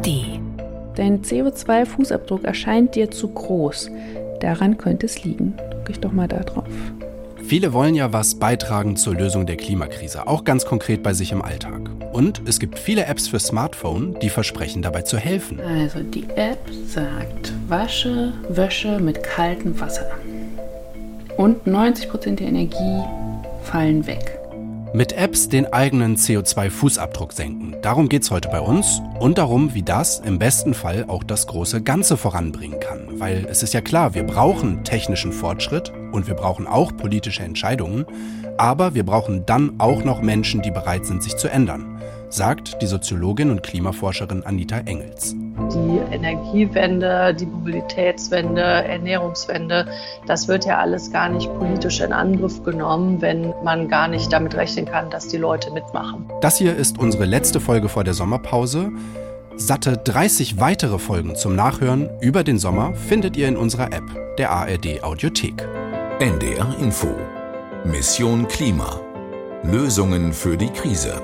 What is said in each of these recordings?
ARD. Dein CO2-Fußabdruck erscheint dir zu groß. Daran könnte es liegen. Drücke ich doch mal da drauf. Viele wollen ja was beitragen zur Lösung der Klimakrise, auch ganz konkret bei sich im Alltag. Und es gibt viele Apps für Smartphone, die versprechen dabei zu helfen. Also die App sagt, wasche Wäsche mit kaltem Wasser. Und 90% der Energie fallen weg. Mit Apps den eigenen CO2-Fußabdruck senken. Darum geht es heute bei uns und darum, wie das im besten Fall auch das große Ganze voranbringen kann. Weil es ist ja klar, wir brauchen technischen Fortschritt und wir brauchen auch politische Entscheidungen, aber wir brauchen dann auch noch Menschen, die bereit sind, sich zu ändern sagt die Soziologin und Klimaforscherin Anita Engels. Die Energiewende, die Mobilitätswende, Ernährungswende, das wird ja alles gar nicht politisch in Angriff genommen, wenn man gar nicht damit rechnen kann, dass die Leute mitmachen. Das hier ist unsere letzte Folge vor der Sommerpause. Satte 30 weitere Folgen zum Nachhören über den Sommer findet ihr in unserer App, der ARD Audiothek. NDR Info. Mission Klima. Lösungen für die Krise.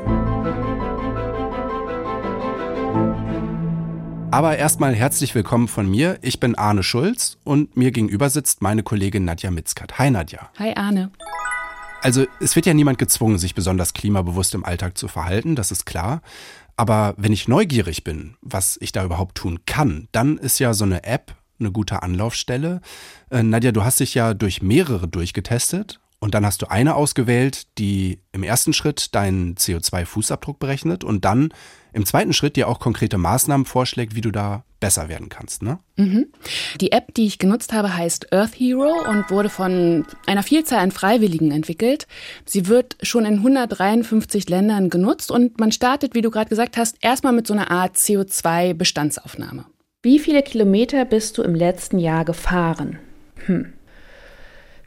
Aber erstmal herzlich willkommen von mir. Ich bin Arne Schulz und mir gegenüber sitzt meine Kollegin Nadja Mitzkat. Hi Nadja. Hi Arne. Also es wird ja niemand gezwungen, sich besonders klimabewusst im Alltag zu verhalten, das ist klar. Aber wenn ich neugierig bin, was ich da überhaupt tun kann, dann ist ja so eine App eine gute Anlaufstelle. Äh, Nadja, du hast dich ja durch mehrere durchgetestet und dann hast du eine ausgewählt, die im ersten Schritt deinen CO2-Fußabdruck berechnet und dann im zweiten Schritt dir auch konkrete Maßnahmen vorschlägt, wie du da besser werden kannst. Ne? Mhm. Die App, die ich genutzt habe, heißt Earth Hero und wurde von einer Vielzahl an Freiwilligen entwickelt. Sie wird schon in 153 Ländern genutzt und man startet, wie du gerade gesagt hast, erstmal mit so einer Art CO2-Bestandsaufnahme. Wie viele Kilometer bist du im letzten Jahr gefahren? Hm.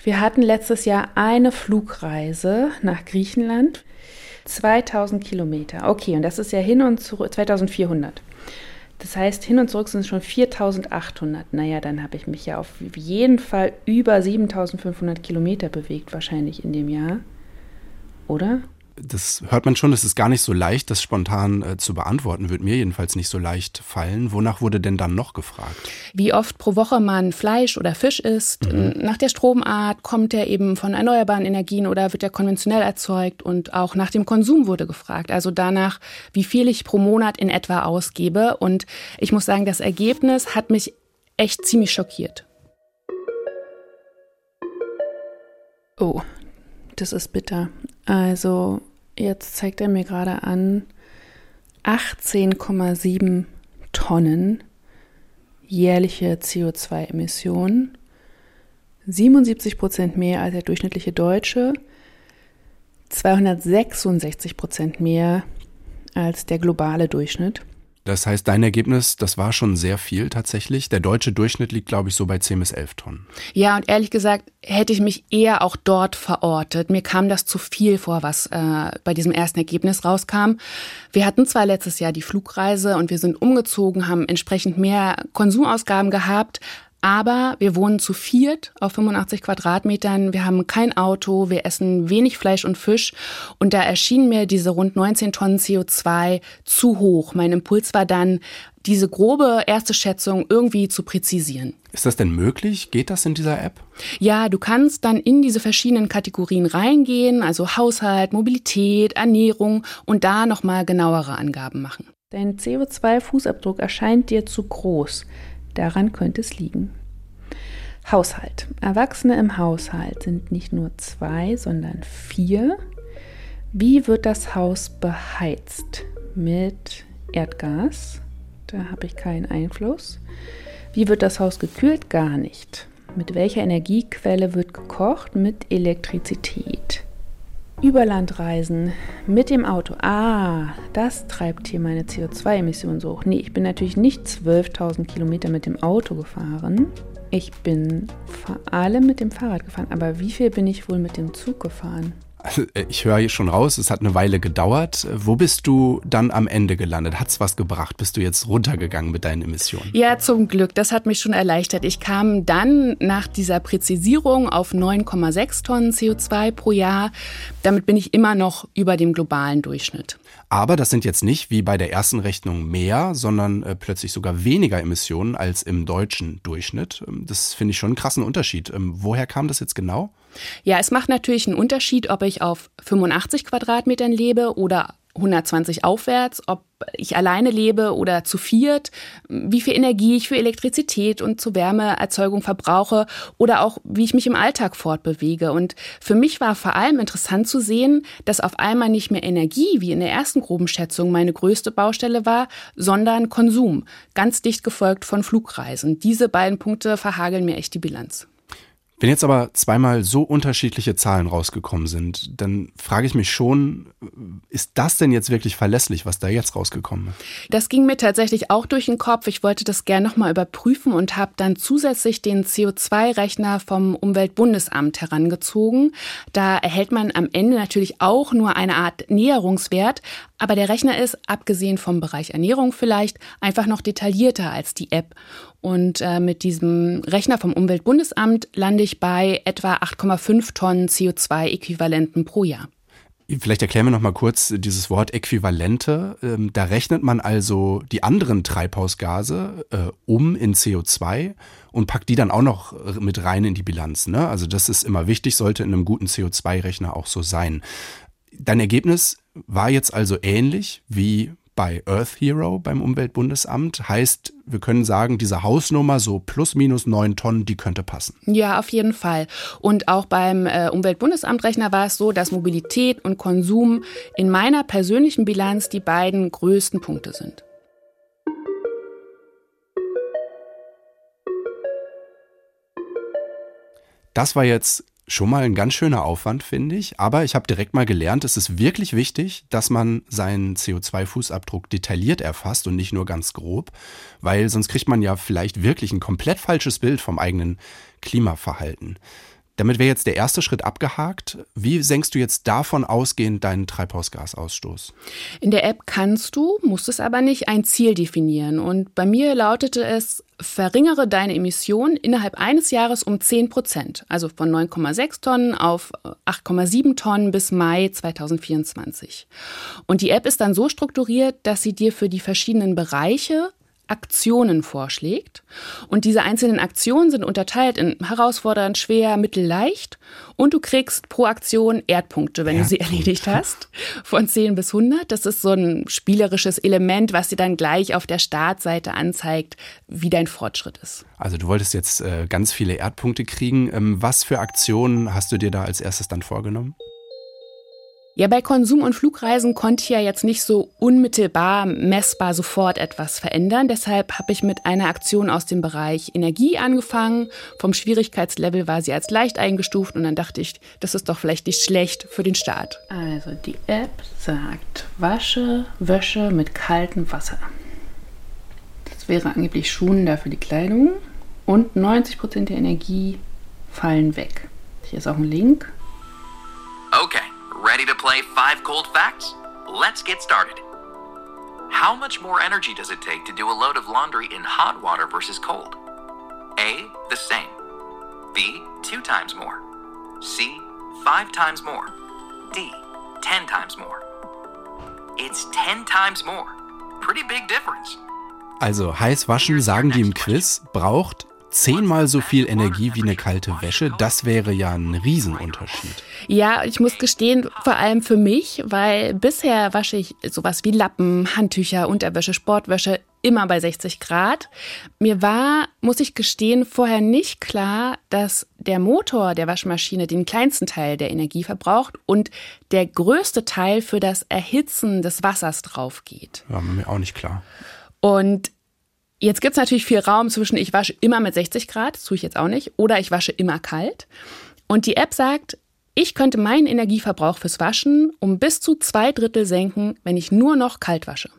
Wir hatten letztes Jahr eine Flugreise nach Griechenland. 2000 Kilometer. Okay, und das ist ja hin und zurück 2400. Das heißt, hin und zurück sind es schon 4800. Naja, dann habe ich mich ja auf jeden Fall über 7500 Kilometer bewegt, wahrscheinlich in dem Jahr. Oder? Das hört man schon, es ist gar nicht so leicht, das spontan äh, zu beantworten, wird mir jedenfalls nicht so leicht fallen. Wonach wurde denn dann noch gefragt? Wie oft pro Woche man Fleisch oder Fisch isst, mhm. nach der Stromart, kommt der eben von erneuerbaren Energien oder wird der konventionell erzeugt und auch nach dem Konsum wurde gefragt, also danach, wie viel ich pro Monat in etwa ausgebe und ich muss sagen, das Ergebnis hat mich echt ziemlich schockiert. Oh, das ist bitter. Also Jetzt zeigt er mir gerade an 18,7 Tonnen jährliche CO2-Emissionen, 77 Prozent mehr als der durchschnittliche Deutsche, 266 Prozent mehr als der globale Durchschnitt. Das heißt, dein Ergebnis, das war schon sehr viel tatsächlich. Der deutsche Durchschnitt liegt, glaube ich, so bei 10 bis 11 Tonnen. Ja, und ehrlich gesagt hätte ich mich eher auch dort verortet. Mir kam das zu viel vor, was äh, bei diesem ersten Ergebnis rauskam. Wir hatten zwar letztes Jahr die Flugreise und wir sind umgezogen, haben entsprechend mehr Konsumausgaben gehabt, aber wir wohnen zu viert auf 85 Quadratmetern. Wir haben kein Auto. Wir essen wenig Fleisch und Fisch. Und da erschienen mir diese rund 19 Tonnen CO2 zu hoch. Mein Impuls war dann, diese grobe erste Schätzung irgendwie zu präzisieren. Ist das denn möglich? Geht das in dieser App? Ja, du kannst dann in diese verschiedenen Kategorien reingehen, also Haushalt, Mobilität, Ernährung und da nochmal genauere Angaben machen. Dein CO2-Fußabdruck erscheint dir zu groß. Daran könnte es liegen. Haushalt. Erwachsene im Haushalt sind nicht nur zwei, sondern vier. Wie wird das Haus beheizt? Mit Erdgas? Da habe ich keinen Einfluss. Wie wird das Haus gekühlt? Gar nicht. Mit welcher Energiequelle wird gekocht? Mit Elektrizität. Überlandreisen mit dem Auto. Ah, das treibt hier meine CO2-Emissionen so hoch. Nee, ich bin natürlich nicht 12.000 Kilometer mit dem Auto gefahren. Ich bin vor allem mit dem Fahrrad gefahren. Aber wie viel bin ich wohl mit dem Zug gefahren? Also, äh, ich höre schon raus, es hat eine Weile gedauert. Wo bist du dann am Ende gelandet? Hat es was gebracht? Bist du jetzt runtergegangen mit deinen Emissionen? Ja, zum Glück. Das hat mich schon erleichtert. Ich kam dann nach dieser Präzisierung auf 9,6 Tonnen CO2 pro Jahr. Damit bin ich immer noch über dem globalen Durchschnitt. Aber das sind jetzt nicht wie bei der ersten Rechnung mehr, sondern äh, plötzlich sogar weniger Emissionen als im deutschen Durchschnitt. Ähm, das finde ich schon einen krassen Unterschied. Ähm, woher kam das jetzt genau? Ja, es macht natürlich einen Unterschied, ob ich auf 85 Quadratmetern lebe oder 120 aufwärts, ob ich alleine lebe oder zu viert, wie viel Energie ich für Elektrizität und zur Wärmeerzeugung verbrauche oder auch wie ich mich im Alltag fortbewege. Und für mich war vor allem interessant zu sehen, dass auf einmal nicht mehr Energie, wie in der ersten groben Schätzung, meine größte Baustelle war, sondern Konsum, ganz dicht gefolgt von Flugreisen. Diese beiden Punkte verhageln mir echt die Bilanz. Wenn jetzt aber zweimal so unterschiedliche Zahlen rausgekommen sind, dann frage ich mich schon, ist das denn jetzt wirklich verlässlich, was da jetzt rausgekommen ist? Das ging mir tatsächlich auch durch den Kopf. Ich wollte das gerne nochmal überprüfen und habe dann zusätzlich den CO2-Rechner vom Umweltbundesamt herangezogen. Da erhält man am Ende natürlich auch nur eine Art Näherungswert, aber der Rechner ist, abgesehen vom Bereich Ernährung vielleicht, einfach noch detaillierter als die App. Und äh, mit diesem Rechner vom Umweltbundesamt lande ich bei etwa 8,5 Tonnen CO2-Äquivalenten pro Jahr. Vielleicht erklären wir noch mal kurz dieses Wort Äquivalente. Ähm, da rechnet man also die anderen Treibhausgase äh, um in CO2 und packt die dann auch noch mit rein in die Bilanz. Ne? Also das ist immer wichtig, sollte in einem guten CO2-Rechner auch so sein. Dein Ergebnis war jetzt also ähnlich wie bei Earth Hero beim Umweltbundesamt. Heißt, wir können sagen, diese Hausnummer so plus minus neun Tonnen, die könnte passen. Ja, auf jeden Fall. Und auch beim äh, Umweltbundesamtrechner war es so, dass Mobilität und Konsum in meiner persönlichen Bilanz die beiden größten Punkte sind. Das war jetzt schon mal ein ganz schöner Aufwand, finde ich. Aber ich habe direkt mal gelernt, es ist wirklich wichtig, dass man seinen CO2-Fußabdruck detailliert erfasst und nicht nur ganz grob, weil sonst kriegt man ja vielleicht wirklich ein komplett falsches Bild vom eigenen Klimaverhalten. Damit wäre jetzt der erste Schritt abgehakt. Wie senkst du jetzt davon ausgehend deinen Treibhausgasausstoß? In der App kannst du, musst es aber nicht, ein Ziel definieren. Und bei mir lautete es, verringere deine Emissionen innerhalb eines Jahres um 10 Prozent, also von 9,6 Tonnen auf 8,7 Tonnen bis Mai 2024. Und die App ist dann so strukturiert, dass sie dir für die verschiedenen Bereiche Aktionen vorschlägt. Und diese einzelnen Aktionen sind unterteilt in herausfordernd, schwer, mittel, leicht. Und du kriegst pro Aktion Erdpunkte, wenn Erdpunkt. du sie erledigt hast, von 10 bis 100. Das ist so ein spielerisches Element, was dir dann gleich auf der Startseite anzeigt, wie dein Fortschritt ist. Also du wolltest jetzt äh, ganz viele Erdpunkte kriegen. Ähm, was für Aktionen hast du dir da als erstes dann vorgenommen? Ja, bei Konsum und Flugreisen konnte ich ja jetzt nicht so unmittelbar messbar sofort etwas verändern. Deshalb habe ich mit einer Aktion aus dem Bereich Energie angefangen. Vom Schwierigkeitslevel war sie als leicht eingestuft und dann dachte ich, das ist doch vielleicht nicht schlecht für den Start. Also die App sagt, wasche Wäsche mit kaltem Wasser. Das wäre angeblich schonender für die Kleidung und 90% der Energie fallen weg. Hier ist auch ein Link. Okay. Ready to play five cold facts? Let's get started. How much more energy does it take to do a load of laundry in hot water versus cold? A. The same. B. Two times more. C. Five times more. D. Ten times more. It's ten times more. Pretty big difference. Also heiß waschen, sagen die im Quiz, braucht zehnmal so viel Energie wie eine kalte Wäsche, das wäre ja ein Riesenunterschied. Ja, ich muss gestehen, vor allem für mich, weil bisher wasche ich sowas wie Lappen, Handtücher, Unterwäsche, Sportwäsche immer bei 60 Grad. Mir war, muss ich gestehen, vorher nicht klar, dass der Motor der Waschmaschine den kleinsten Teil der Energie verbraucht und der größte Teil für das Erhitzen des Wassers drauf geht. War mir auch nicht klar. Und Jetzt gibt es natürlich viel Raum zwischen ich wasche immer mit 60 Grad, das tue ich jetzt auch nicht, oder ich wasche immer kalt. Und die App sagt, ich könnte meinen Energieverbrauch fürs Waschen um bis zu zwei Drittel senken, wenn ich nur noch kalt wasche.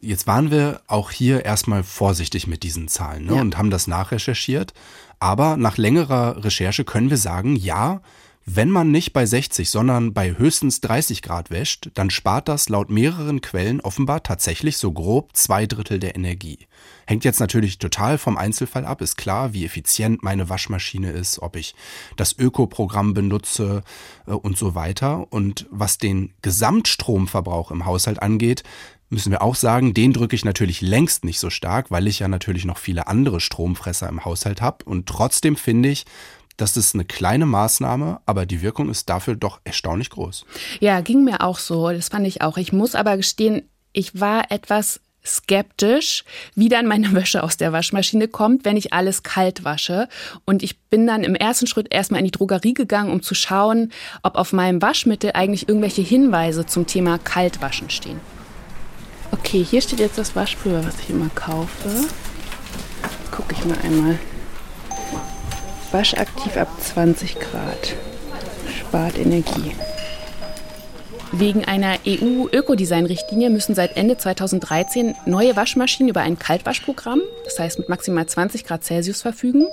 Jetzt waren wir auch hier erstmal vorsichtig mit diesen Zahlen ne, ja. und haben das nachrecherchiert. Aber nach längerer Recherche können wir sagen, ja, Wenn man nicht bei 60, sondern bei höchstens 30 Grad wäscht, dann spart das laut mehreren Quellen offenbar tatsächlich so grob zwei Drittel der Energie. Hängt jetzt natürlich total vom Einzelfall ab, ist klar, wie effizient meine Waschmaschine ist, ob ich das Ökoprogramm benutze äh, und so weiter. Und was den Gesamtstromverbrauch im Haushalt angeht, müssen wir auch sagen, den drücke ich natürlich längst nicht so stark, weil ich ja natürlich noch viele andere Stromfresser im Haushalt habe. Und trotzdem finde ich, das ist eine kleine Maßnahme, aber die Wirkung ist dafür doch erstaunlich groß. Ja, ging mir auch so. Das fand ich auch. Ich muss aber gestehen, ich war etwas skeptisch, wie dann meine Wäsche aus der Waschmaschine kommt, wenn ich alles kalt wasche. Und ich bin dann im ersten Schritt erstmal in die Drogerie gegangen, um zu schauen, ob auf meinem Waschmittel eigentlich irgendwelche Hinweise zum Thema Kaltwaschen stehen. Okay, hier steht jetzt das Waschpulver, was ich immer kaufe. Gucke ich mal einmal. Waschaktiv ab 20 Grad. Spart Energie. Wegen einer EU-Ökodesign-Richtlinie müssen seit Ende 2013 neue Waschmaschinen über ein Kaltwaschprogramm, das heißt mit maximal 20 Grad Celsius, verfügen.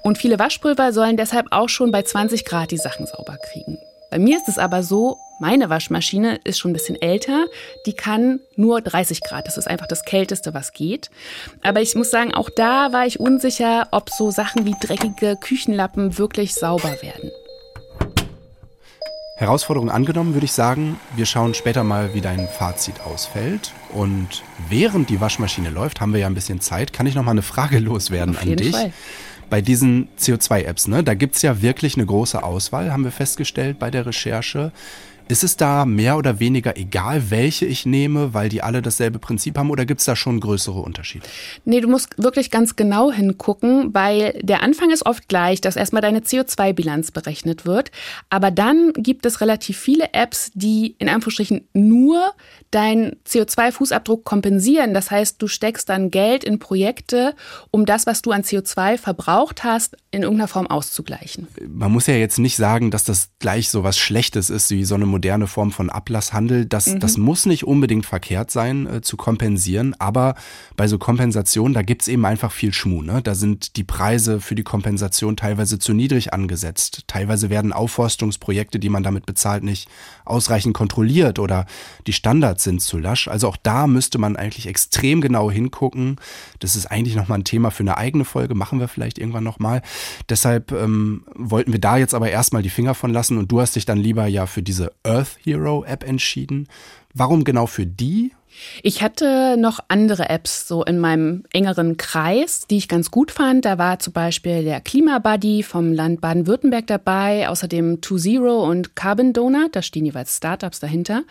Und viele Waschpulver sollen deshalb auch schon bei 20 Grad die Sachen sauber kriegen. Bei mir ist es aber so, meine Waschmaschine ist schon ein bisschen älter. Die kann nur 30 Grad. Das ist einfach das Kälteste, was geht. Aber ich muss sagen, auch da war ich unsicher, ob so Sachen wie dreckige Küchenlappen wirklich sauber werden. Herausforderung angenommen, würde ich sagen. Wir schauen später mal, wie dein Fazit ausfällt. Und während die Waschmaschine läuft, haben wir ja ein bisschen Zeit. Kann ich noch mal eine Frage loswerden an dich? Fall. Bei diesen CO2-Apps, ne, da gibt's ja wirklich eine große Auswahl, haben wir festgestellt bei der Recherche. Ist es da mehr oder weniger egal, welche ich nehme, weil die alle dasselbe Prinzip haben oder gibt's da schon größere Unterschiede? Nee, du musst wirklich ganz genau hingucken, weil der Anfang ist oft gleich, dass erstmal deine CO2-Bilanz berechnet wird. Aber dann gibt es relativ viele Apps, die in Anführungsstrichen nur deinen CO2-Fußabdruck kompensieren. Das heißt, du steckst dann Geld in Projekte, um das, was du an CO2 verbraucht hast, in irgendeiner Form auszugleichen. Man muss ja jetzt nicht sagen, dass das gleich so was Schlechtes ist, wie so eine moderne Form von Ablasshandel. Das, Mhm. das muss nicht unbedingt verkehrt sein, äh, zu kompensieren. Aber bei so Kompensationen, da gibt's eben einfach viel Schmuh. Ne? Da sind die Preise für die Kompensation teilweise zu niedrig angesetzt. Teilweise werden Aufforstungsprojekte, die man damit bezahlt, nicht ausreichend kontrolliert oder die Standards sind zu lasch. Also auch da müsste man eigentlich extrem genau hingucken. Das ist eigentlich nochmal ein Thema für eine eigene Folge, machen wir vielleicht irgendwann nochmal. Deshalb ähm, wollten wir da jetzt aber erstmal die Finger von lassen und du hast dich dann lieber ja für diese Earth Hero App entschieden. Warum genau für die? Ich hatte noch andere Apps so in meinem engeren Kreis, die ich ganz gut fand. Da war zum Beispiel der Klimabuddy vom Land Baden-Württemberg dabei, außerdem Two Zero und Carbon Donut, da stehen jeweils Startups dahinter.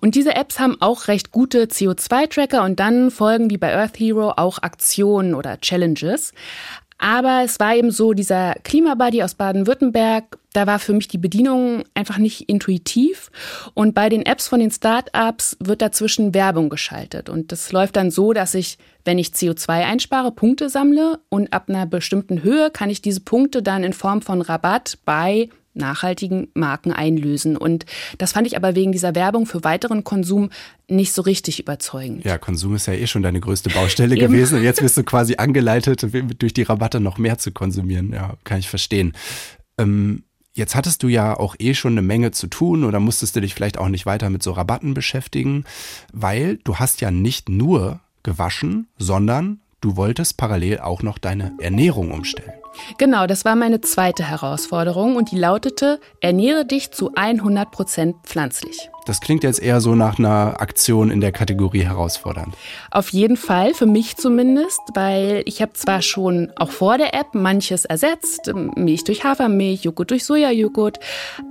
Und diese Apps haben auch recht gute CO2-Tracker und dann folgen wie bei Earth Hero auch Aktionen oder Challenges. Aber es war eben so, dieser Klimabuddy aus Baden-Württemberg, da war für mich die Bedienung einfach nicht intuitiv. Und bei den Apps von den Startups wird dazwischen Werbung geschaltet. Und das läuft dann so, dass ich, wenn ich CO2 einspare, Punkte sammle und ab einer bestimmten Höhe kann ich diese Punkte dann in Form von Rabatt bei nachhaltigen Marken einlösen. Und das fand ich aber wegen dieser Werbung für weiteren Konsum nicht so richtig überzeugend. Ja, Konsum ist ja eh schon deine größte Baustelle gewesen und jetzt wirst du quasi angeleitet, durch die Rabatte noch mehr zu konsumieren. Ja, kann ich verstehen. Ähm, Jetzt hattest du ja auch eh schon eine Menge zu tun oder musstest du dich vielleicht auch nicht weiter mit so Rabatten beschäftigen, weil du hast ja nicht nur gewaschen, sondern du wolltest parallel auch noch deine Ernährung umstellen. Genau, das war meine zweite Herausforderung und die lautete, ernähre dich zu 100 Prozent pflanzlich. Das klingt jetzt eher so nach einer Aktion in der Kategorie herausfordernd. Auf jeden Fall, für mich zumindest, weil ich habe zwar schon auch vor der App manches ersetzt, Milch durch Hafermilch, Joghurt durch Sojajoghurt,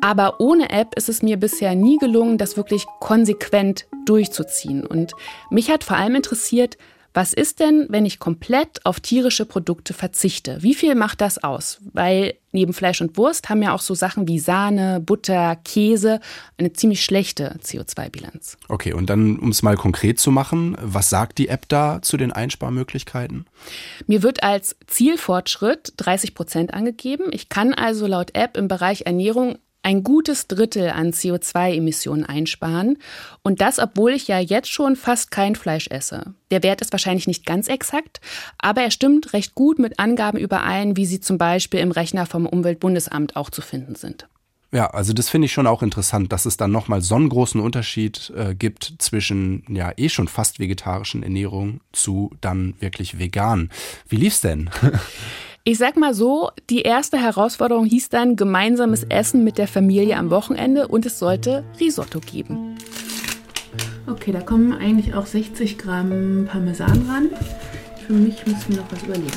aber ohne App ist es mir bisher nie gelungen, das wirklich konsequent durchzuziehen. Und mich hat vor allem interessiert, was ist denn, wenn ich komplett auf tierische Produkte verzichte? Wie viel macht das aus? Weil neben Fleisch und Wurst haben ja auch so Sachen wie Sahne, Butter, Käse eine ziemlich schlechte CO2-Bilanz. Okay, und dann, um es mal konkret zu machen, was sagt die App da zu den Einsparmöglichkeiten? Mir wird als Zielfortschritt 30 Prozent angegeben. Ich kann also laut App im Bereich Ernährung ein gutes Drittel an CO2-Emissionen einsparen. Und das, obwohl ich ja jetzt schon fast kein Fleisch esse. Der Wert ist wahrscheinlich nicht ganz exakt, aber er stimmt recht gut mit Angaben überein, wie sie zum Beispiel im Rechner vom Umweltbundesamt auch zu finden sind. Ja, also das finde ich schon auch interessant, dass es dann nochmal so einen großen Unterschied äh, gibt zwischen ja eh schon fast vegetarischen Ernährung zu dann wirklich vegan. Wie lief's denn? Ich sag mal so, die erste Herausforderung hieß dann gemeinsames Essen mit der Familie am Wochenende und es sollte Risotto geben. Okay, da kommen eigentlich auch 60 Gramm Parmesan ran. Für mich müssen wir noch was überlegen.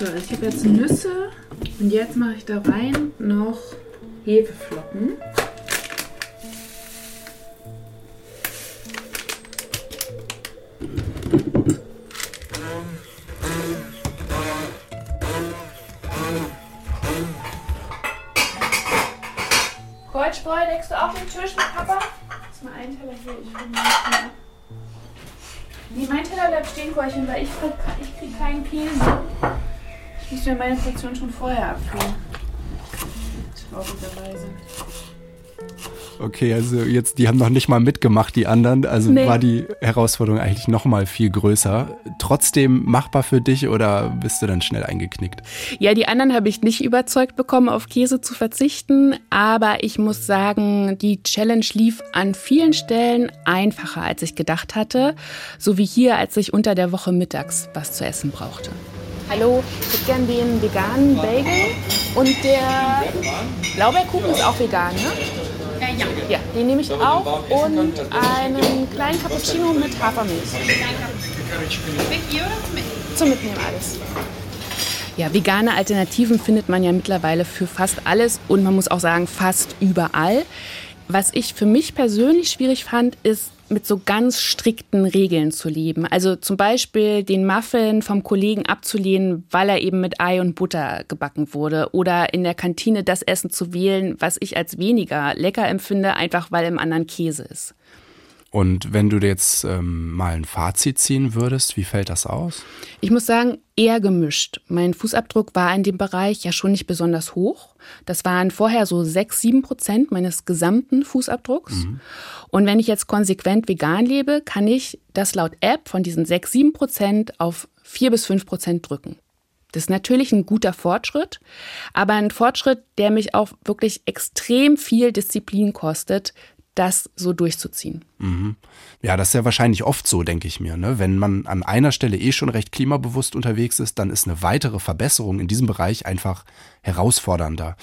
So, ich habe jetzt Nüsse und jetzt mache ich da rein noch Hefeflocken. Goldstreu legst du auf den Tisch mit Papa? Das ist mal ein Teller hier, ich nicht mehr. Nee, mein Teller bleibt stehen, Keulchen, weil ich, ich kriege keinen Käse. Ich muss mir meine Portion schon vorher abfüllen. Traurigerweise. Okay, also jetzt, die haben noch nicht mal mitgemacht, die anderen. Also nee. war die Herausforderung eigentlich noch mal viel größer. Trotzdem machbar für dich oder bist du dann schnell eingeknickt? Ja, die anderen habe ich nicht überzeugt bekommen, auf Käse zu verzichten. Aber ich muss sagen, die Challenge lief an vielen Stellen einfacher, als ich gedacht hatte. So wie hier, als ich unter der Woche mittags was zu essen brauchte. Hallo, ich hätte gern den veganen Bagel und der Blaubeerkuchen ist auch vegan, ne? Ja. Ja, den nehme ich auch und einen kleinen Cappuccino mit Hafermilch. Zum Mitnehmen alles. Ja, vegane Alternativen findet man ja mittlerweile für fast alles und man muss auch sagen, fast überall. Was ich für mich persönlich schwierig fand, ist mit so ganz strikten Regeln zu leben. Also zum Beispiel den Muffin vom Kollegen abzulehnen, weil er eben mit Ei und Butter gebacken wurde. Oder in der Kantine das Essen zu wählen, was ich als weniger lecker empfinde, einfach weil im anderen Käse ist. Und wenn du jetzt ähm, mal ein Fazit ziehen würdest, wie fällt das aus? Ich muss sagen, eher gemischt. Mein Fußabdruck war in dem Bereich ja schon nicht besonders hoch. Das waren vorher so sechs, sieben Prozent meines gesamten Fußabdrucks. Mhm. Und wenn ich jetzt konsequent vegan lebe, kann ich das laut App von diesen sechs, sieben Prozent auf vier bis fünf Prozent drücken. Das ist natürlich ein guter Fortschritt, aber ein Fortschritt, der mich auch wirklich extrem viel Disziplin kostet, das so durchzuziehen. Mhm. Ja, das ist ja wahrscheinlich oft so, denke ich mir. Ne? Wenn man an einer Stelle eh schon recht klimabewusst unterwegs ist, dann ist eine weitere Verbesserung in diesem Bereich einfach herausfordernder.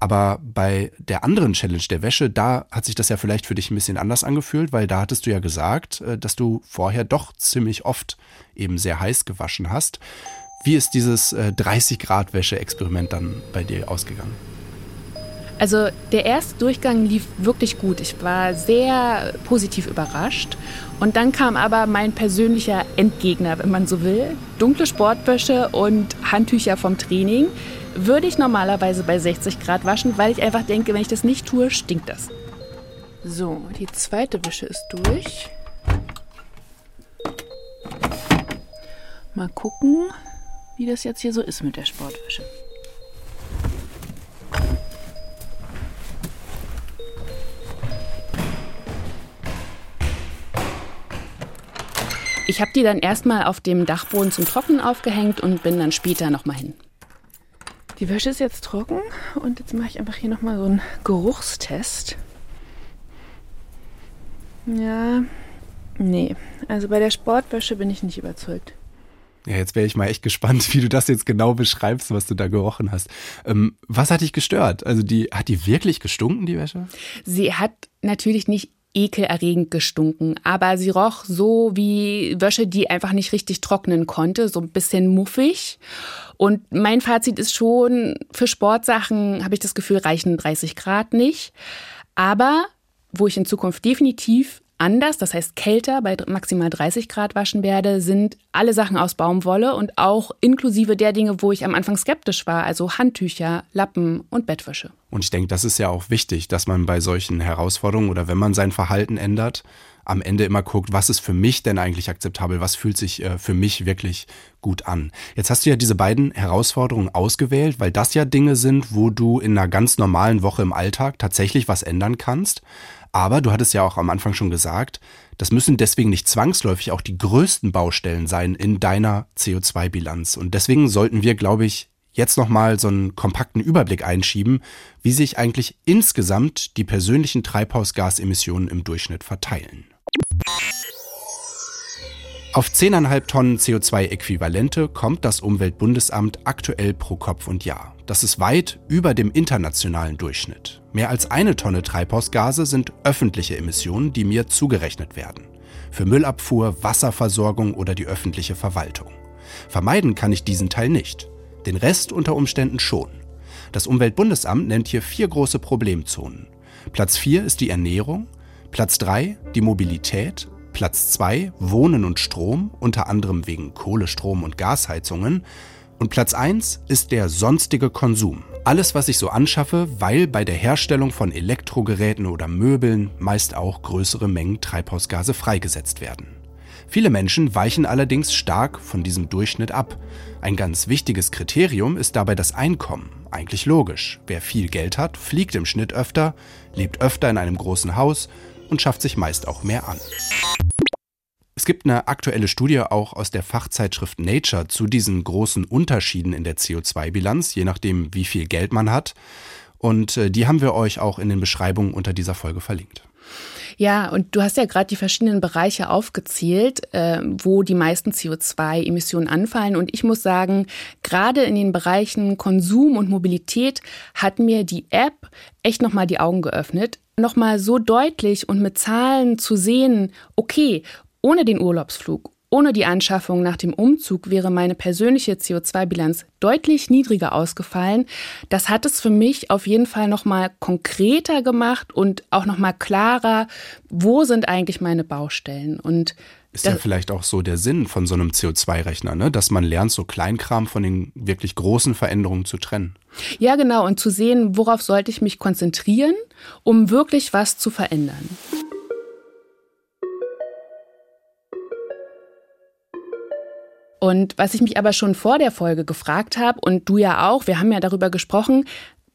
Aber bei der anderen Challenge der Wäsche, da hat sich das ja vielleicht für dich ein bisschen anders angefühlt, weil da hattest du ja gesagt, äh, dass du vorher doch ziemlich oft eben sehr heiß gewaschen hast. Wie ist dieses 30 äh, Grad Wäsche-Experiment dann bei dir ausgegangen? Also der erste Durchgang lief wirklich gut. Ich war sehr positiv überrascht. Und dann kam aber mein persönlicher Endgegner, wenn man so will. Dunkle Sportwäsche und Handtücher vom Training würde ich normalerweise bei 60 Grad waschen, weil ich einfach denke, wenn ich das nicht tue, stinkt das. So, die zweite Wäsche ist durch. Mal gucken, wie das jetzt hier so ist mit der Sportwäsche. Ich habe die dann erstmal auf dem Dachboden zum Trocknen aufgehängt und bin dann später nochmal hin. Die Wäsche ist jetzt trocken und jetzt mache ich einfach hier nochmal so einen Geruchstest. Ja, nee, also bei der Sportwäsche bin ich nicht überzeugt. Ja, jetzt wäre ich mal echt gespannt, wie du das jetzt genau beschreibst, was du da gerochen hast. Ähm, was hat dich gestört? Also die hat die wirklich gestunken, die Wäsche? Sie hat natürlich nicht ekelerregend gestunken. Aber sie roch so wie Wäsche, die einfach nicht richtig trocknen konnte, so ein bisschen muffig. Und mein Fazit ist schon, für Sportsachen habe ich das Gefühl, reichen 30 Grad nicht. Aber wo ich in Zukunft definitiv anders, das heißt kälter, bei maximal 30 Grad waschen werde, sind alle Sachen aus Baumwolle und auch inklusive der Dinge, wo ich am Anfang skeptisch war, also Handtücher, Lappen und Bettwäsche. Und ich denke, das ist ja auch wichtig, dass man bei solchen Herausforderungen oder wenn man sein Verhalten ändert, am Ende immer guckt, was ist für mich denn eigentlich akzeptabel, was fühlt sich äh, für mich wirklich gut an. Jetzt hast du ja diese beiden Herausforderungen ausgewählt, weil das ja Dinge sind, wo du in einer ganz normalen Woche im Alltag tatsächlich was ändern kannst. Aber du hattest ja auch am Anfang schon gesagt, das müssen deswegen nicht zwangsläufig auch die größten Baustellen sein in deiner CO2-Bilanz. Und deswegen sollten wir, glaube ich, jetzt nochmal so einen kompakten Überblick einschieben, wie sich eigentlich insgesamt die persönlichen Treibhausgasemissionen im Durchschnitt verteilen. Auf 10,5 Tonnen CO2-Äquivalente kommt das Umweltbundesamt aktuell pro Kopf und Jahr. Das ist weit über dem internationalen Durchschnitt. Mehr als eine Tonne Treibhausgase sind öffentliche Emissionen, die mir zugerechnet werden. Für Müllabfuhr, Wasserversorgung oder die öffentliche Verwaltung. Vermeiden kann ich diesen Teil nicht. Den Rest unter Umständen schon. Das Umweltbundesamt nennt hier vier große Problemzonen. Platz 4 ist die Ernährung, Platz 3 die Mobilität, Platz 2 Wohnen und Strom, unter anderem wegen Kohle, Strom und Gasheizungen, und Platz 1 ist der sonstige Konsum. Alles, was ich so anschaffe, weil bei der Herstellung von Elektrogeräten oder Möbeln meist auch größere Mengen Treibhausgase freigesetzt werden. Viele Menschen weichen allerdings stark von diesem Durchschnitt ab. Ein ganz wichtiges Kriterium ist dabei das Einkommen. Eigentlich logisch. Wer viel Geld hat, fliegt im Schnitt öfter, lebt öfter in einem großen Haus und schafft sich meist auch mehr an. Es gibt eine aktuelle Studie auch aus der Fachzeitschrift Nature zu diesen großen Unterschieden in der CO2-Bilanz, je nachdem, wie viel Geld man hat. Und äh, die haben wir euch auch in den Beschreibungen unter dieser Folge verlinkt. Ja, und du hast ja gerade die verschiedenen Bereiche aufgezählt, äh, wo die meisten CO2-Emissionen anfallen. Und ich muss sagen, gerade in den Bereichen Konsum und Mobilität hat mir die App echt nochmal die Augen geöffnet. Nochmal so deutlich und mit Zahlen zu sehen, okay, ohne den Urlaubsflug, ohne die Anschaffung nach dem Umzug wäre meine persönliche CO2-Bilanz deutlich niedriger ausgefallen. Das hat es für mich auf jeden Fall noch mal konkreter gemacht und auch noch mal klarer, wo sind eigentlich meine Baustellen und ist ja vielleicht auch so der Sinn von so einem CO2-Rechner, ne? dass man lernt, so Kleinkram von den wirklich großen Veränderungen zu trennen. Ja, genau. Und zu sehen, worauf sollte ich mich konzentrieren, um wirklich was zu verändern. Und was ich mich aber schon vor der Folge gefragt habe, und du ja auch, wir haben ja darüber gesprochen,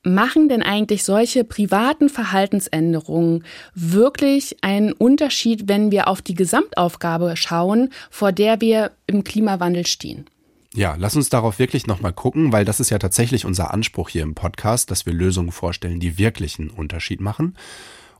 machen denn eigentlich solche privaten Verhaltensänderungen wirklich einen Unterschied, wenn wir auf die Gesamtaufgabe schauen, vor der wir im Klimawandel stehen? Ja, lass uns darauf wirklich nochmal gucken, weil das ist ja tatsächlich unser Anspruch hier im Podcast, dass wir Lösungen vorstellen, die wirklich einen Unterschied machen.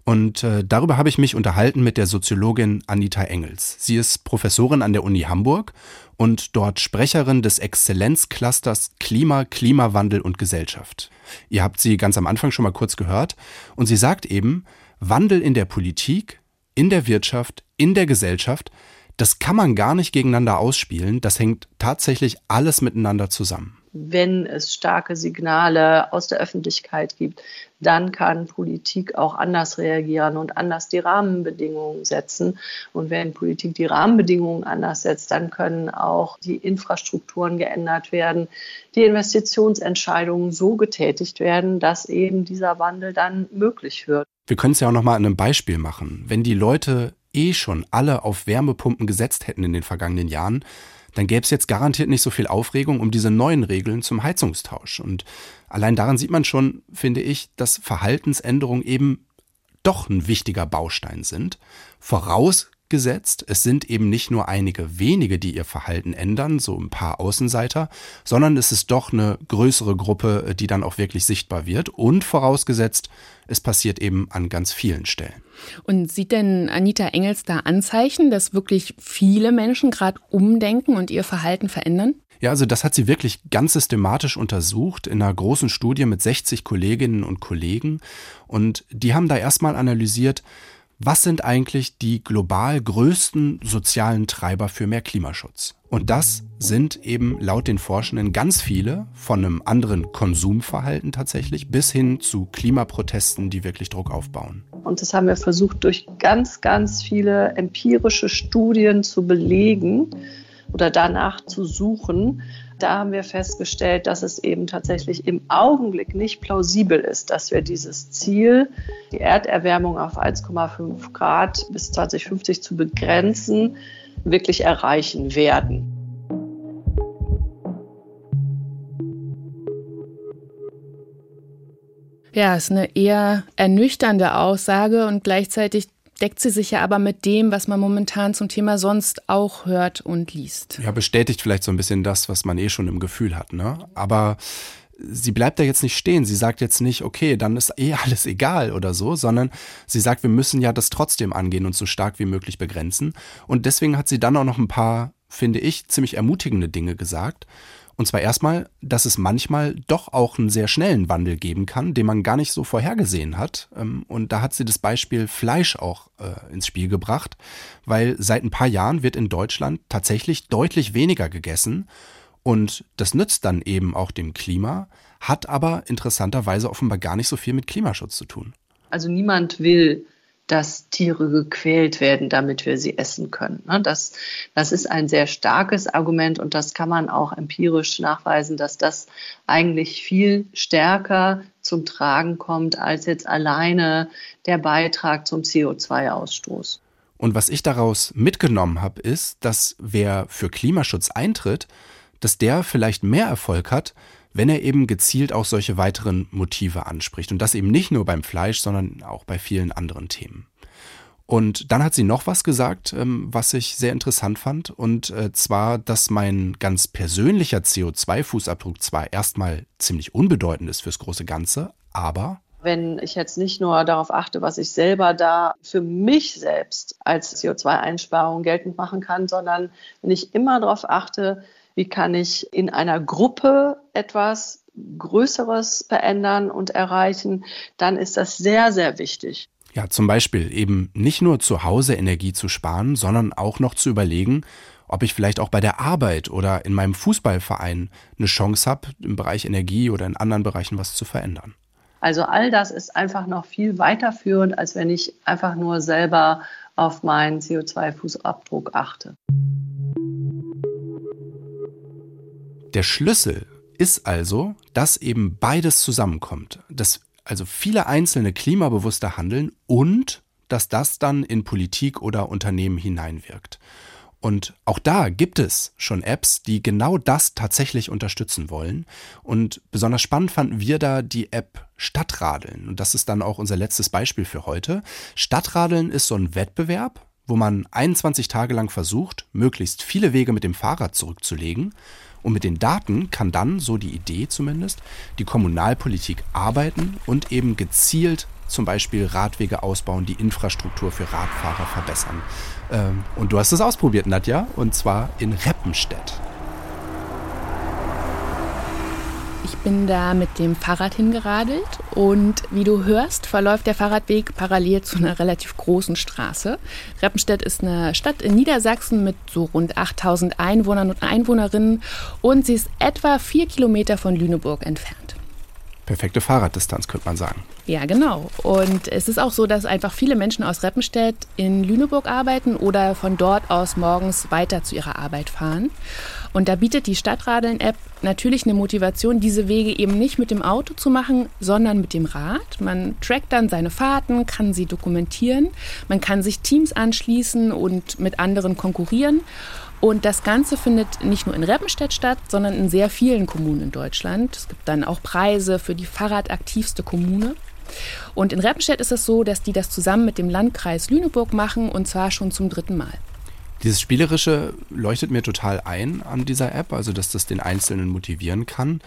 Und äh, darüber habe ich mich unterhalten mit der Soziologin Anita Engels. Sie ist Professorin an der Uni Hamburg und dort Sprecherin des Exzellenzclusters Klima, Klimawandel und Gesellschaft. Ihr habt sie ganz am Anfang schon mal kurz gehört und sie sagt eben, Wandel in der Politik, in der Wirtschaft, in der Gesellschaft, das kann man gar nicht gegeneinander ausspielen, das hängt tatsächlich alles miteinander zusammen wenn es starke Signale aus der Öffentlichkeit gibt, dann kann Politik auch anders reagieren und anders die Rahmenbedingungen setzen. Und wenn Politik die Rahmenbedingungen anders setzt, dann können auch die Infrastrukturen geändert werden, die Investitionsentscheidungen so getätigt werden, dass eben dieser Wandel dann möglich wird. Wir können es ja auch noch mal an einem Beispiel machen. Wenn die Leute eh schon alle auf Wärmepumpen gesetzt hätten in den vergangenen Jahren, dann gäbe es jetzt garantiert nicht so viel Aufregung um diese neuen Regeln zum Heizungstausch. Und allein daran sieht man schon, finde ich, dass Verhaltensänderungen eben doch ein wichtiger Baustein sind. Voraus gesetzt. Es sind eben nicht nur einige wenige, die ihr Verhalten ändern, so ein paar Außenseiter, sondern es ist doch eine größere Gruppe, die dann auch wirklich sichtbar wird. Und vorausgesetzt, es passiert eben an ganz vielen Stellen. Und sieht denn Anita Engels da Anzeichen, dass wirklich viele Menschen gerade umdenken und ihr Verhalten verändern? Ja, also das hat sie wirklich ganz systematisch untersucht in einer großen Studie mit 60 Kolleginnen und Kollegen. Und die haben da erstmal analysiert, was sind eigentlich die global größten sozialen Treiber für mehr Klimaschutz? Und das sind eben laut den Forschenden ganz viele, von einem anderen Konsumverhalten tatsächlich, bis hin zu Klimaprotesten, die wirklich Druck aufbauen. Und das haben wir versucht, durch ganz, ganz viele empirische Studien zu belegen oder danach zu suchen da haben wir festgestellt, dass es eben tatsächlich im Augenblick nicht plausibel ist, dass wir dieses Ziel, die Erderwärmung auf 1,5 Grad bis 2050 zu begrenzen, wirklich erreichen werden. Ja, ist eine eher ernüchternde Aussage und gleichzeitig deckt sie sich ja aber mit dem, was man momentan zum Thema sonst auch hört und liest. Ja, bestätigt vielleicht so ein bisschen das, was man eh schon im Gefühl hat, ne? Aber sie bleibt da jetzt nicht stehen. Sie sagt jetzt nicht, okay, dann ist eh alles egal oder so, sondern sie sagt, wir müssen ja das trotzdem angehen und so stark wie möglich begrenzen. Und deswegen hat sie dann auch noch ein paar, finde ich, ziemlich ermutigende Dinge gesagt. Und zwar erstmal, dass es manchmal doch auch einen sehr schnellen Wandel geben kann, den man gar nicht so vorhergesehen hat. Ähm, und da hat sie das Beispiel Fleisch auch äh, ins Spiel gebracht, weil seit ein paar Jahren wird in Deutschland tatsächlich deutlich weniger gegessen. Und das nützt dann eben auch dem Klima, hat aber interessanterweise offenbar gar nicht so viel mit Klimaschutz zu tun. Also niemand will dass Tiere gequält werden, damit wir sie essen können. Ne? Das, das ist ein sehr starkes Argument und das kann man auch empirisch nachweisen, dass das eigentlich viel stärker zum Tragen kommt als jetzt alleine der Beitrag zum CO2-Ausstoß. Und was ich daraus mitgenommen habe, ist, dass wer für Klimaschutz eintritt, dass der vielleicht mehr Erfolg hat, wenn er eben gezielt auch solche weiteren Motive anspricht. Und das eben nicht nur beim Fleisch, sondern auch bei vielen anderen Themen. Und dann hat sie noch was gesagt, ähm, was ich sehr interessant fand, und äh, zwar, dass mein ganz persönlicher CO2-Fußabdruck zwar erstmal ziemlich unbedeutend ist fürs große Ganze, aber wenn ich jetzt nicht nur darauf achte, was ich selber da für mich selbst als CO2-Einsparung geltend machen kann, sondern wenn ich immer darauf achte, wie kann ich in einer Gruppe etwas Größeres verändern und erreichen, dann ist das sehr, sehr wichtig. Ja, zum Beispiel eben nicht nur zu Hause Energie zu sparen, sondern auch noch zu überlegen, ob ich vielleicht auch bei der Arbeit oder in meinem Fußballverein eine Chance habe, im Bereich Energie oder in anderen Bereichen was zu verändern. Also all das ist einfach noch viel weiterführend, als wenn ich einfach nur selber auf meinen CO2-Fußabdruck achte. Der Schlüssel ist also, dass eben beides zusammenkommt. Dass also viele einzelne klimabewusster handeln und dass das dann in Politik oder Unternehmen hineinwirkt. Und auch da gibt es schon Apps, die genau das tatsächlich unterstützen wollen. Und besonders spannend fanden wir da die App Stadtradeln. Und das ist dann auch unser letztes Beispiel für heute. Stadtradeln ist so ein Wettbewerb, wo man 21 Tage lang versucht, möglichst viele Wege mit dem Fahrrad zurückzulegen. Und mit den Daten kann dann, so die Idee zumindest, die Kommunalpolitik arbeiten und eben gezielt zum Beispiel Radwege ausbauen, die Infrastruktur für Radfahrer verbessern. Ähm, und du hast es ausprobiert, Nadja, und zwar in Reppenstedt. Ich bin da mit dem Fahrrad hingeradelt und wie du hörst, verläuft der Fahrradweg parallel zu einer relativ großen Straße. Reppenstedt ist eine Stadt in Niedersachsen mit so rund 8000 Einwohnern und Einwohnerinnen und sie ist etwa vier Kilometer von Lüneburg entfernt. Perfekte Fahrraddistanz, könnte man sagen. Ja, genau. Und es ist auch so, dass einfach viele Menschen aus Reppenstedt in Lüneburg arbeiten oder von dort aus morgens weiter zu ihrer Arbeit fahren. Und da bietet die Stadtradeln-App natürlich eine Motivation, diese Wege eben nicht mit dem Auto zu machen, sondern mit dem Rad. Man trackt dann seine Fahrten, kann sie dokumentieren, man kann sich Teams anschließen und mit anderen konkurrieren. Und das Ganze findet nicht nur in Reppenstedt statt, sondern in sehr vielen Kommunen in Deutschland. Es gibt dann auch Preise für die fahrradaktivste Kommune. Und in Reppenstedt ist es so, dass die das zusammen mit dem Landkreis Lüneburg machen und zwar schon zum dritten Mal. Dieses Spielerische leuchtet mir total ein an dieser App, also dass das den Einzelnen motivieren kann.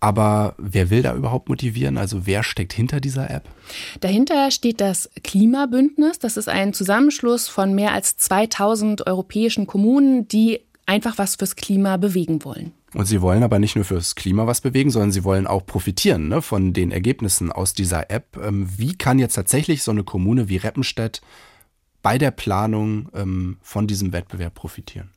Aber wer will da überhaupt motivieren? Also wer steckt hinter dieser App? Dahinter steht das Klimabündnis. Das ist ein Zusammenschluss von mehr als 2000 europäischen Kommunen, die einfach was fürs Klima bewegen wollen. Und sie wollen aber nicht nur fürs Klima was bewegen, sondern sie wollen auch profitieren ne, von den Ergebnissen aus dieser App. Ähm, wie kann jetzt tatsächlich so eine Kommune wie Reppenstedt bei der Planung ähm, von diesem Wettbewerb profitieren?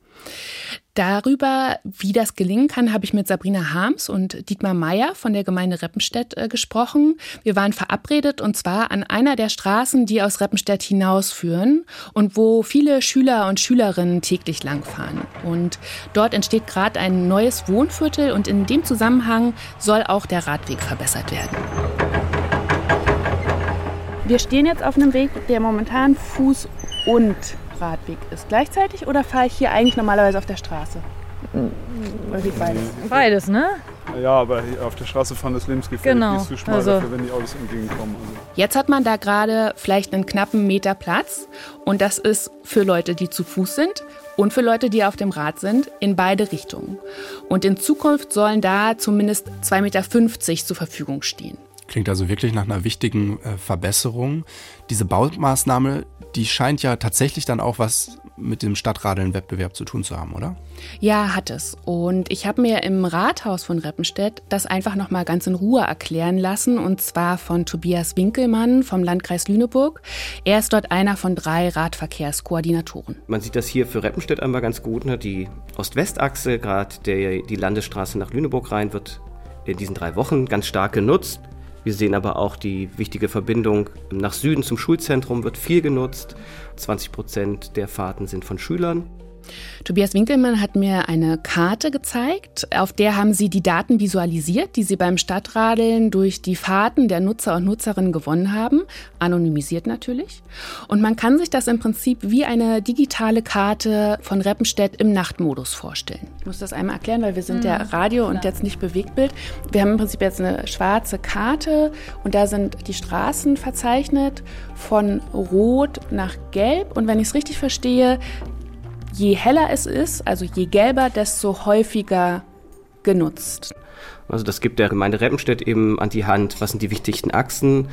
Darüber, wie das gelingen kann, habe ich mit Sabrina Harms und Dietmar Meyer von der Gemeinde Reppenstedt äh, gesprochen. Wir waren verabredet und zwar an einer der Straßen, die aus Reppenstedt hinausführen und wo viele Schüler und Schülerinnen täglich langfahren. Und dort entsteht gerade ein neues Wohnviertel und in dem Zusammenhang soll auch der Radweg verbessert werden. Wir stehen jetzt auf einem Weg, der momentan Fuß- und Radweg ist. Gleichzeitig oder fahre ich hier eigentlich normalerweise auf der Straße? Oder wie beides? Beides, ne? Ja, aber auf der Straße fahren ist lebensgefährlich. Genau. Die ist zu schmal Also- dafür, wenn die Autos entgegenkommen. Also. Jetzt hat man da gerade vielleicht einen knappen Meter Platz und das ist für Leute, die zu Fuß sind und für Leute, die auf dem Rad sind, in beide Richtungen. Und in Zukunft sollen da zumindest 2,50 Meter zur Verfügung stehen. Klingt also wirklich nach einer wichtigen äh, Verbesserung. Diese Baumaßnahme, die scheint ja tatsächlich dann auch was mit dem Stadtradeln-Wettbewerb zu tun zu haben, oder? Ja, hat es. Und ich habe mir im Rathaus von Reppenstedt das einfach noch mal ganz in Ruhe erklären lassen. Und zwar von Tobias Winkelmann vom Landkreis Lüneburg. Er ist dort einer von drei Radverkehrskoordinatoren. Man sieht das hier für Reppenstedt einmal ganz gut. Ne? Die Ost-West-Achse, gerade die Landesstraße nach Lüneburg rein, wird in diesen drei Wochen ganz stark genutzt. Wir sehen aber auch die wichtige Verbindung nach Süden zum Schulzentrum wird viel genutzt. 20 Prozent der Fahrten sind von Schülern. Tobias Winkelmann hat mir eine Karte gezeigt, auf der haben sie die Daten visualisiert, die sie beim Stadtradeln durch die Fahrten der Nutzer und Nutzerinnen gewonnen haben, anonymisiert natürlich. Und man kann sich das im Prinzip wie eine digitale Karte von Reppenstedt im Nachtmodus vorstellen. Ich muss das einmal erklären, weil wir sind ja Radio und jetzt nicht Bewegtbild. Wir haben im Prinzip jetzt eine schwarze Karte und da sind die Straßen verzeichnet von rot nach gelb. Und wenn ich es richtig verstehe, je heller es ist, also je gelber, desto häufiger genutzt. Also das gibt der Gemeinde Reppenstedt eben an die Hand, was sind die wichtigsten Achsen.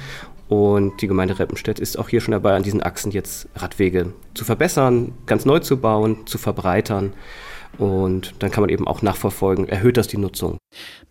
Und die Gemeinde Reppenstedt ist auch hier schon dabei, an diesen Achsen jetzt Radwege zu verbessern, ganz neu zu bauen, zu verbreitern. Und dann kann man eben auch nachverfolgen, erhöht das die Nutzung.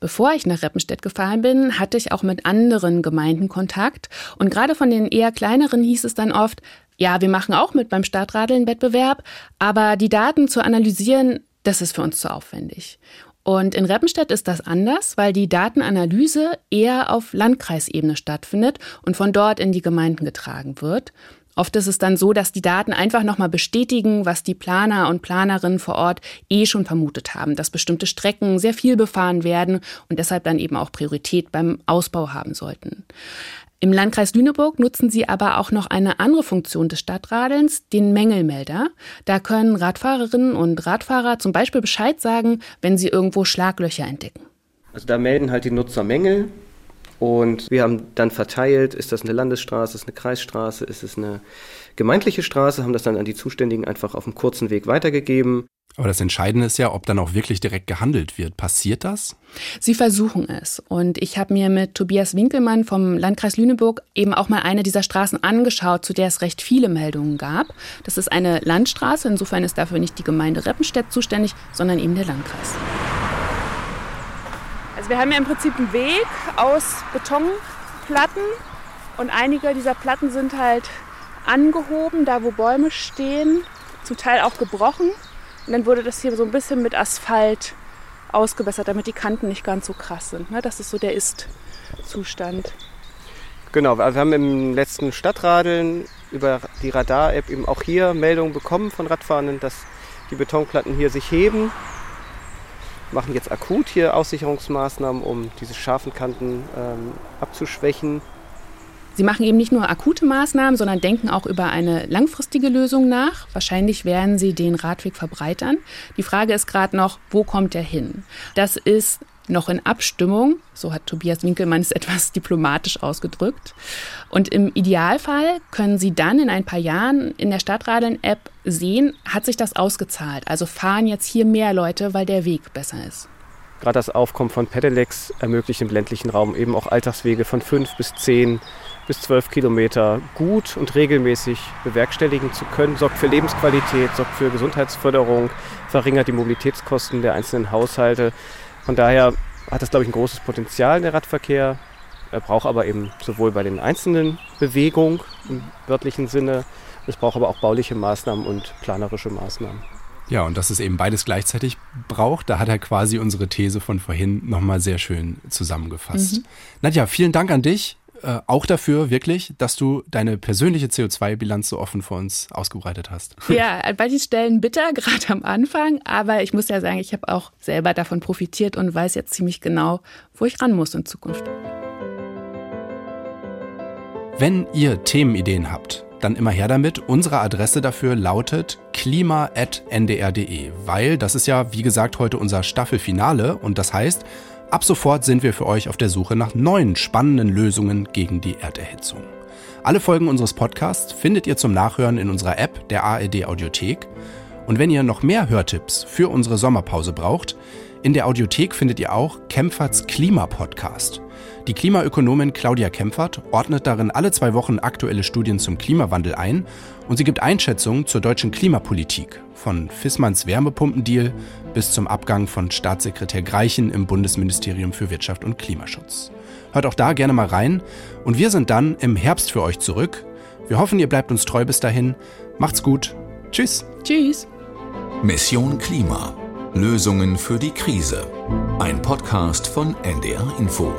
Bevor ich nach Reppenstedt gefahren bin, hatte ich auch mit anderen Gemeinden Kontakt. Und gerade von den eher kleineren hieß es dann oft, ja, wir machen auch mit beim Stadtradeln-Wettbewerb, aber die Daten zu analysieren, das ist für uns zu aufwendig. Und in Reppenstedt ist das anders, weil die Datenanalyse eher auf Landkreisebene stattfindet und von dort in die Gemeinden getragen wird. Oft ist es dann so, dass die Daten einfach nochmal bestätigen, was die Planer und Planerinnen vor Ort eh schon vermutet haben, dass bestimmte Strecken sehr viel befahren werden und deshalb dann eben auch Priorität beim Ausbau haben sollten. Im Landkreis Lüneburg nutzen sie aber auch noch eine andere Funktion des Stadtradelns, den Mängelmelder. Da können Radfahrerinnen und Radfahrer zum Beispiel Bescheid sagen, wenn sie irgendwo Schlaglöcher entdecken. Also da melden halt die Nutzer Mängel und wir haben dann verteilt, ist das eine Landesstraße, ist es eine Kreisstraße, ist es eine gemeindliche Straße, haben das dann an die Zuständigen einfach auf einem kurzen Weg weitergegeben. Aber das Entscheidende ist ja, ob dann auch wirklich direkt gehandelt wird. Passiert das? Sie versuchen es. Und ich habe mir mit Tobias Winkelmann vom Landkreis Lüneburg eben auch mal eine dieser Straßen angeschaut, zu der es recht viele Meldungen gab. Das ist eine Landstraße. Insofern ist dafür nicht die Gemeinde Reppenstedt zuständig, sondern eben der Landkreis. Also wir haben ja im Prinzip einen Weg aus Betonplatten und einige dieser Platten sind halt angehoben, da wo Bäume stehen, zum Teil auch gebrochen. Und dann wurde das hier so ein bisschen mit Asphalt ausgebessert, damit die Kanten nicht ganz so krass sind. Ne? Das ist so der Ist-Zustand. Genau, wir haben im letzten Stadtradeln über die Radar-App eben auch hier Meldungen bekommen von Radfahrenden, dass die Betonplatten hier sich heben. Machen jetzt akut hier Aussicherungsmaßnahmen, um diese scharfen Kanten ähm, abzuschwächen. Sie machen eben nicht nur akute Maßnahmen, sondern denken auch über eine langfristige Lösung nach. Wahrscheinlich werden sie den Radweg verbreitern. Die Frage ist gerade noch, wo kommt er hin? Das ist noch in Abstimmung, so hat Tobias Winkelmann es etwas diplomatisch ausgedrückt. Und im Idealfall können Sie dann in ein paar Jahren in der Stadtradeln-App sehen, hat sich das ausgezahlt. Also fahren jetzt hier mehr Leute, weil der Weg besser ist. Gerade das Aufkommen von Pedelecs ermöglicht im ländlichen Raum eben auch Alltagswege von fünf bis zehn bis zwölf Kilometer gut und regelmäßig bewerkstelligen zu können, sorgt für Lebensqualität, sorgt für Gesundheitsförderung, verringert die Mobilitätskosten der einzelnen Haushalte. Von daher hat das, glaube ich, ein großes Potenzial, der Radverkehr. Er braucht aber eben sowohl bei den einzelnen Bewegung im wörtlichen Sinne, es braucht aber auch bauliche Maßnahmen und planerische Maßnahmen. Ja, und dass es eben beides gleichzeitig braucht, da hat er quasi unsere These von vorhin nochmal sehr schön zusammengefasst. Mhm. Nadja, vielen Dank an dich. Äh, auch dafür wirklich, dass du deine persönliche CO2-Bilanz so offen vor uns ausgebreitet hast. Ja, an manchen Stellen bitter, gerade am Anfang, aber ich muss ja sagen, ich habe auch selber davon profitiert und weiß jetzt ziemlich genau, wo ich ran muss in Zukunft. Wenn ihr Themenideen habt, Dann immer her damit. Unsere Adresse dafür lautet klima.ndr.de, weil das ist ja, wie gesagt, heute unser Staffelfinale und das heißt, ab sofort sind wir für euch auf der Suche nach neuen spannenden Lösungen gegen die Erderhitzung. Alle Folgen unseres Podcasts findet ihr zum Nachhören in unserer App der ARD Audiothek. Und wenn ihr noch mehr Hörtipps für unsere Sommerpause braucht, in der Audiothek findet ihr auch Kempferts Klimapodcast. Die Klimaökonomin Claudia Kempfert ordnet darin alle zwei Wochen aktuelle Studien zum Klimawandel ein und sie gibt Einschätzungen zur deutschen Klimapolitik, von Fissmanns Wärmepumpendeal bis zum Abgang von Staatssekretär Greichen im Bundesministerium für Wirtschaft und Klimaschutz. Hört auch da gerne mal rein und wir sind dann im Herbst für euch zurück. Wir hoffen, ihr bleibt uns treu bis dahin. Macht's gut. Tschüss. Tschüss. Mission Klima. Lösungen für die Krise. Ein Podcast von NDR Info.